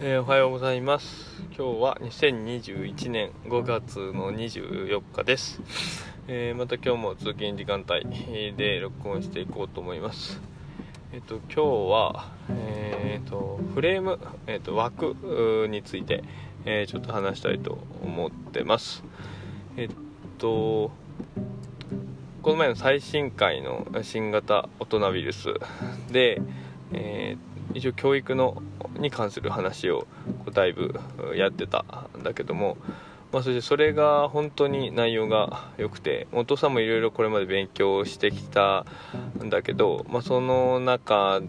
えーおはようございます。今日は2021年5月の24日です、えーまた今日も通勤時間帯で録音していこうと思います。えっ、と今日はえっ、とフレーム、えっと枠について、えーちょっと話したいと思ってます。えっとこの前の最新回の新型大人ウイルスで、えー一応教育のに関する話をこうだいぶやってたんだけども、まあ、そしてそれが本当に内容が良くてお父さんもいろいろこれまで勉強してきたんだけど、まあ、その中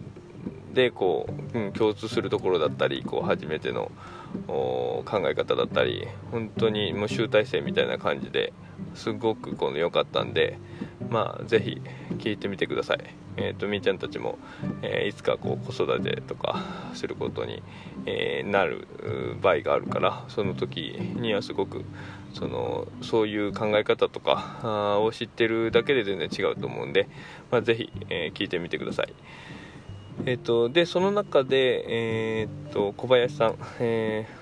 でこう、うん、共通するところだったりこう初めての考え方だったり本当にもう集大成みたいな感じですごくこの良かったんでまあぜひ聞いてみてください。えっ、とみーちゃんたちも、えーいつかこう子育てとかすることに、えーなる場合があるからその時にはすごくそのそういう考え方とかを知ってるだけで全然違うと思うんで、まあ、ぜひ、えー聞いてみてください。えっ、とでその中で、えっと小林さん、えー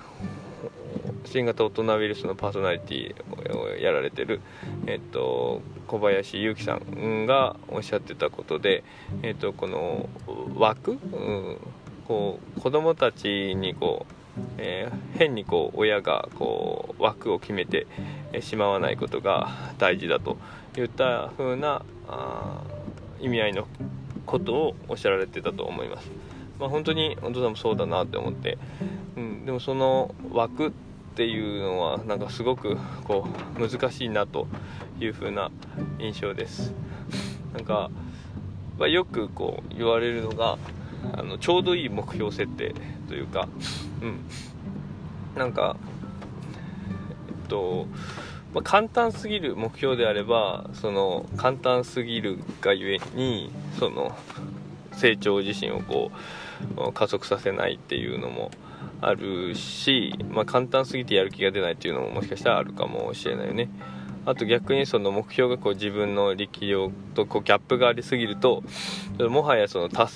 新型大人ウイルスのパーソナリティをやられてる、えっと小林祐樹さんがおっしゃってたことで、えっとこの枠、うん、こう子供たちにこう、えー変にこう親がこう枠を決めてえーしまわないことが大事だといった風なあ意味合いのことをおっしゃられてたと思います。まあ、本当にお父さんもそうだなって思って、うん、でもその枠っていうのはなんかすごくこう難しいなという風な印象です。なんか、まあ、よくこう言われるのがあのちょうどいい目標設定というか、うん、なんかえっとまあ、簡単すぎる目標であればその簡単すぎるがゆえにその成長自身をこう加速させないっていうのもあるし、まあ、簡単すぎてやる気が出ないっていうのももしかしたらあるかもしれないよね。あと逆にその目標がこう自分の力量とこうギャップがありすぎるともはやその達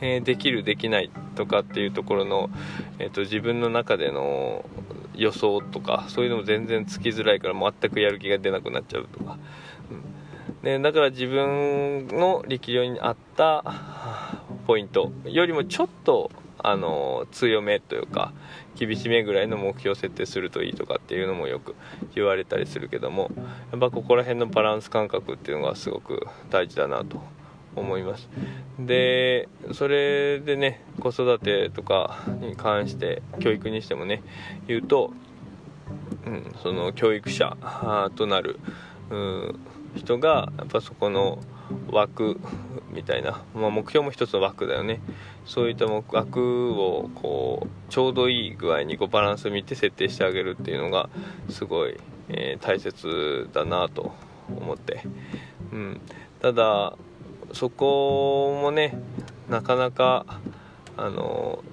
成できるできないとかっていうところの、えー、と自分の中での予想とかそういうのも全然つきづらいから全くやる気が出なくなっちゃうとか、うん。でだから自分の力量に合ったポイントよりもちょっとあの強めというか厳しめぐらいの目標設定するといいとかっていうのもよく言われたりするけどもやっぱここら辺のバランス感覚っていうのがすごく大事だなと思います。でそれでね子育てとかに関して教育にしてもね言うと、うん、その教育者となる人がやっぱそこの枠みたいな、まあ、目標も一つの枠だよね。そういった枠をこうちょうどいい具合にこうバランスを見て設定してあげるっていうのがすごい、えー大切だなと思って、うん、ただそこもねなかなかあの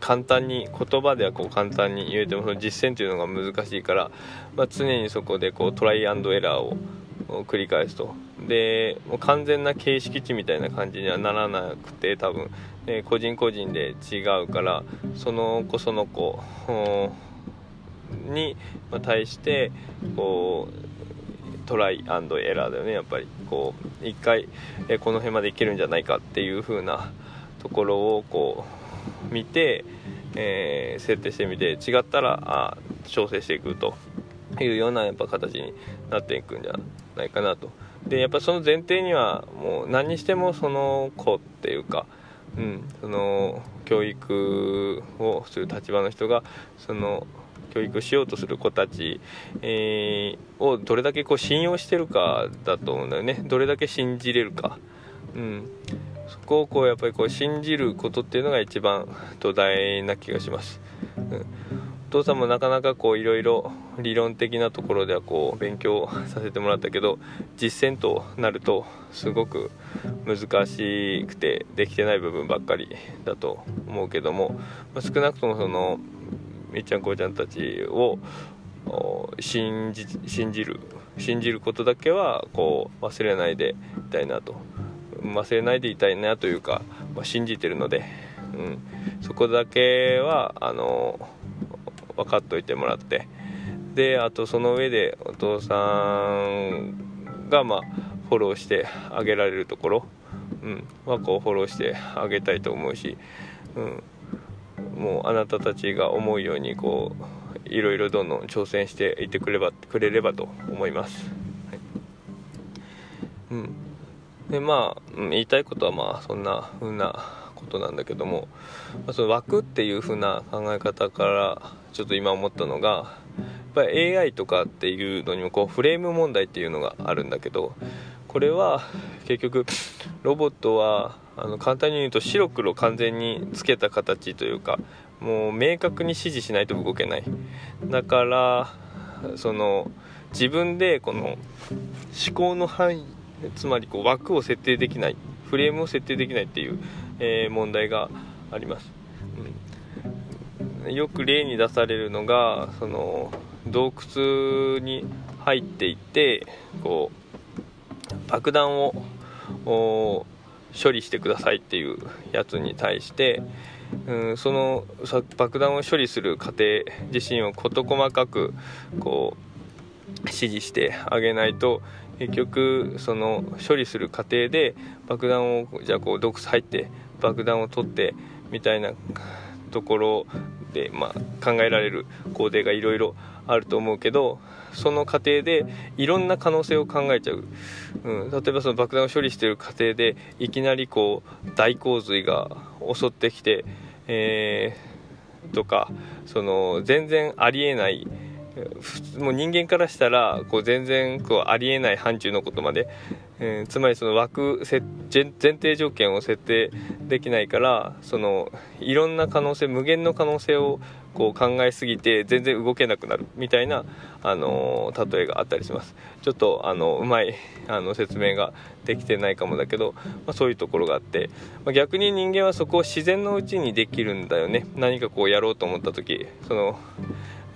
簡単に言葉ではこう簡単に言えてもその実践というのが難しいから、まあ、常にそこでこうトライアンドエラーを繰り返すとでもう完全な形式値みたいな感じにはならなくて多分、えー個人個人で違うからその子その子に対してこうトライアンドエラーだよねやっぱり。こう一回、えーこの辺までいけるんじゃないかっていう風なところをこう見て、えー設定してみて違ったらあ調整していくというようなやっぱ形になっていくんじゃないかなと。でやっぱその前提にはもう何にしてもその子っていうかうん、その教育をする立場の人がその教育しようとする子たち、えーをどれだけこう信用してるかだと思うんだよね。どれだけ信じれるか、うん、そこをこうやっぱりこう信じることっていうのが一番土台な気がします、うん、父さんもなかなかこういろいろ理論的なところではこう勉強させてもらったけど実践となるとすごく難しくてできてない部分ばっかりだと思うけども、ま少なくともそのみっちゃんこうちゃんたちを信じ信じる信じることだけはこう忘れないでいたいなと。忘れないでいたいなというか、まあ信じてるので、うん、そこだけはあの分かっといてもらって。であとその上でお父さんがまあフォローしてあげられるところ、うん、はこうフォローしてあげたいと思うし、うん、もうあなたたちが思うようにこういろいろどんどん挑戦していってくればくれればと思います。はい、うん。でまあ、言いたいことはまあそんな風なことなんだけども、まあ、その枠っていう風な考え方からちょっと今思ったのがやっぱり AI とかっていうのにもこうフレーム問題っていうのがあるんだけどこれは結局ロボットはあの簡単に言うと白黒完全につけた形というかもう明確に指示しないと動けない。だからその自分でこの思考の範囲つまりこう枠を設定できないフレームを設定できないっていう、えー、問題があります、よく例に出されるのがその洞窟に入っていってこう爆弾を処理してくださいっていうやつに対して、うん、その爆弾を処理する過程自身を事細かくこう指示してあげないと結局その処理する過程で爆弾をじゃあこう洞窟入って爆弾を取ってみたいなところで、まあ、考えられる工程がいろいろあると思うけどその過程でいろんな可能性を考えちゃう、うん、例えばその爆弾を処理している過程でいきなりこう大洪水が襲ってきて、えー、とかその全然ありえないもう人間からしたらこう全然こうありえない範疇のことまで、えー、つまりその枠前提条件を設定できないからそのいろんな可能性無限の可能性をこう考えすぎて全然動けなくなるみたいな、あのー、例えがあったりします。ちょっとあのうまいあの説明ができてないかもだけど、まあ、そういうところがあって、まあ、逆に人間はそこを自然のうちにできるんだよね。何かこうやろうと思った時その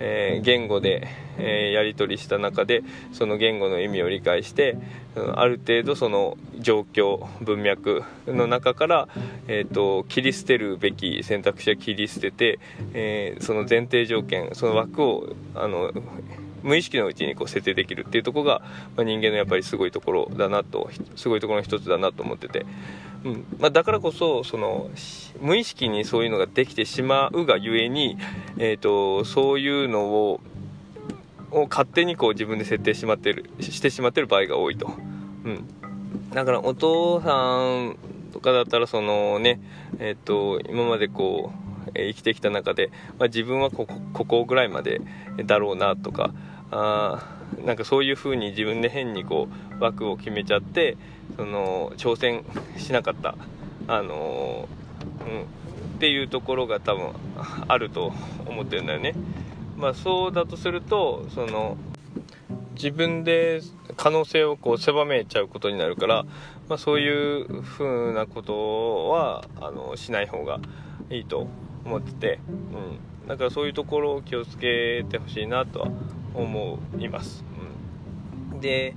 えー、言語で、えー、やり取りした中でその言語の意味を理解してある程度その状況文脈の中から、えーと、切り捨てるべき選択肢は切り捨てて、えー、その前提条件その枠をあの無意識のうちにこう設定できるっていうところが、まあ、人間のやっぱりすごいところだなとすごいところの一つだなと思ってて、うん。まあ、だからこそその無意識にそういうのができてしまうがゆえに、えーと、そういうのをを勝手にこう自分で設定しまってるしてしまってる場合が多いと、うん、だからお父さんとかだったらそのねえっ、ー、と今までこう生きてきた中で、まあ、自分はここここぐらいまでだろうなとかあなんかそういう風に自分で変にこう枠を決めちゃってその挑戦しなかった。あの、うん。っていうところが多分あると思ってるんだよね。まあそうだとするとその自分で可能性をこう狭めちゃうことになるから、まあ、そういう風なことはあのしない方がいいと思ってて、うん、だからそういうところを気をつけてほしいなとは思います、うん、で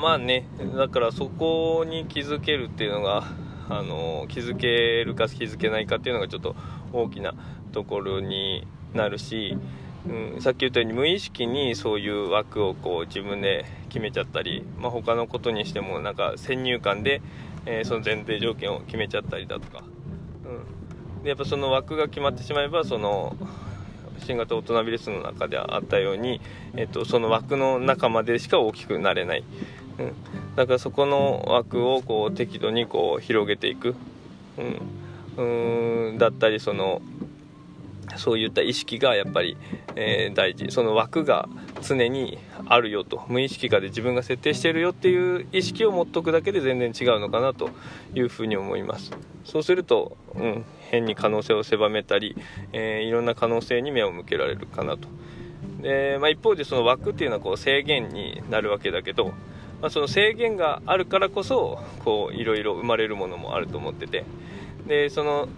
まあねだからそこに気づけるっていうのがあの気づけるか気づけないかっていうのがちょっと大きなところになるし、うん、さっき言ったように無意識にそういう枠をこう自分で決めちゃったり、まあ、他のことにしてもなんか先入観で、えー、その前提条件を決めちゃったりだとか、うん、でやっぱその枠が決まってしまえばその新型大人ビルスの中であったように、えっと、その枠の中までしか大きくなれない、うん、だからそこの枠をこう適度にこう広げていく、うん、うん。だったりそのそういった意識がやっぱり、えー、大事。その枠が常にあるよと。無意識化で自分が設定してるよっていう意識を持っとくだけで全然違うのかなというふうに思います。そうすると、うん、変に可能性を狭めたり、えー、いろんな可能性に目を向けられるかなと。で、まあ、一方でその枠っていうのはこう制限になるわけだけど、まあ、その制限があるからこそこういろいろ生まれるものもあると思ってて。でその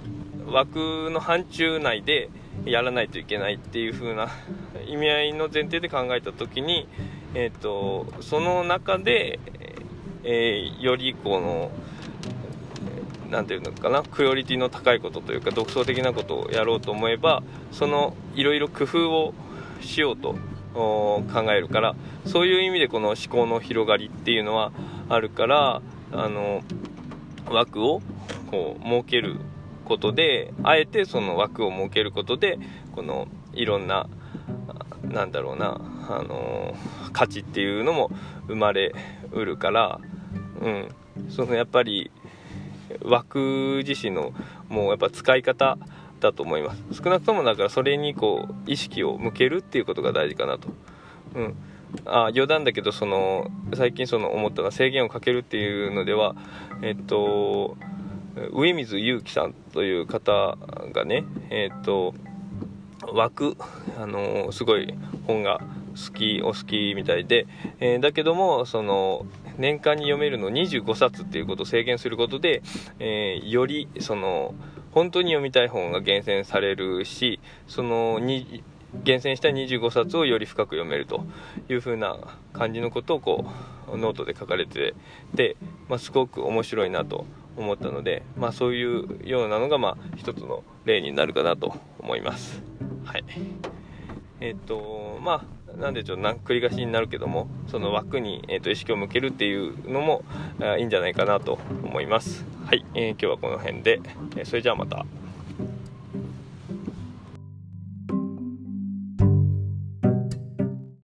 枠の範疇内でやらないといけないっていう風な 意味合いの前提で考えた時に、えーと、その中で、えー、よりこの何て言うのかなクオリティの高いことというか独創的なことをやろうと思えばそのいろいろ工夫をしようと考えるからそういう意味でこの思考の広がりっていうのはあるからあの枠をこう設けることであえてその枠を設けることでこのいろんななんだろうなあの価値っていうのも生まれうるから、うん、そのやっぱり枠自身のもうやっぱ使い方だと思います。少なくともだからそれにこう意識を向けるっていうことが大事かなと、うん、あ余談だけどその最近その思ったのは制限をかけるっていうのではえっと上水祐樹さんという方がねえっと枠あのすごい本が好きお好きみたいで、えー、だけどもその年間に読めるの25冊っていうことを制限することで、えー、よりその本当に読みたい本が厳選されるしそのに厳選した25冊をより深く読めるという風な感じのことをこうノートで書かれてて、まあ、すごく面白いなと思ったので、まあ、そういうようなのがまあ一つの例になるかなと思います。はい。えっ、とまあなんでちょっと繰り返しになるけどもその枠に、えーと、意識を向けるっていうのもあいいんじゃないかなと思います。はい、えー、今日はこの辺で、えそれじゃあまた。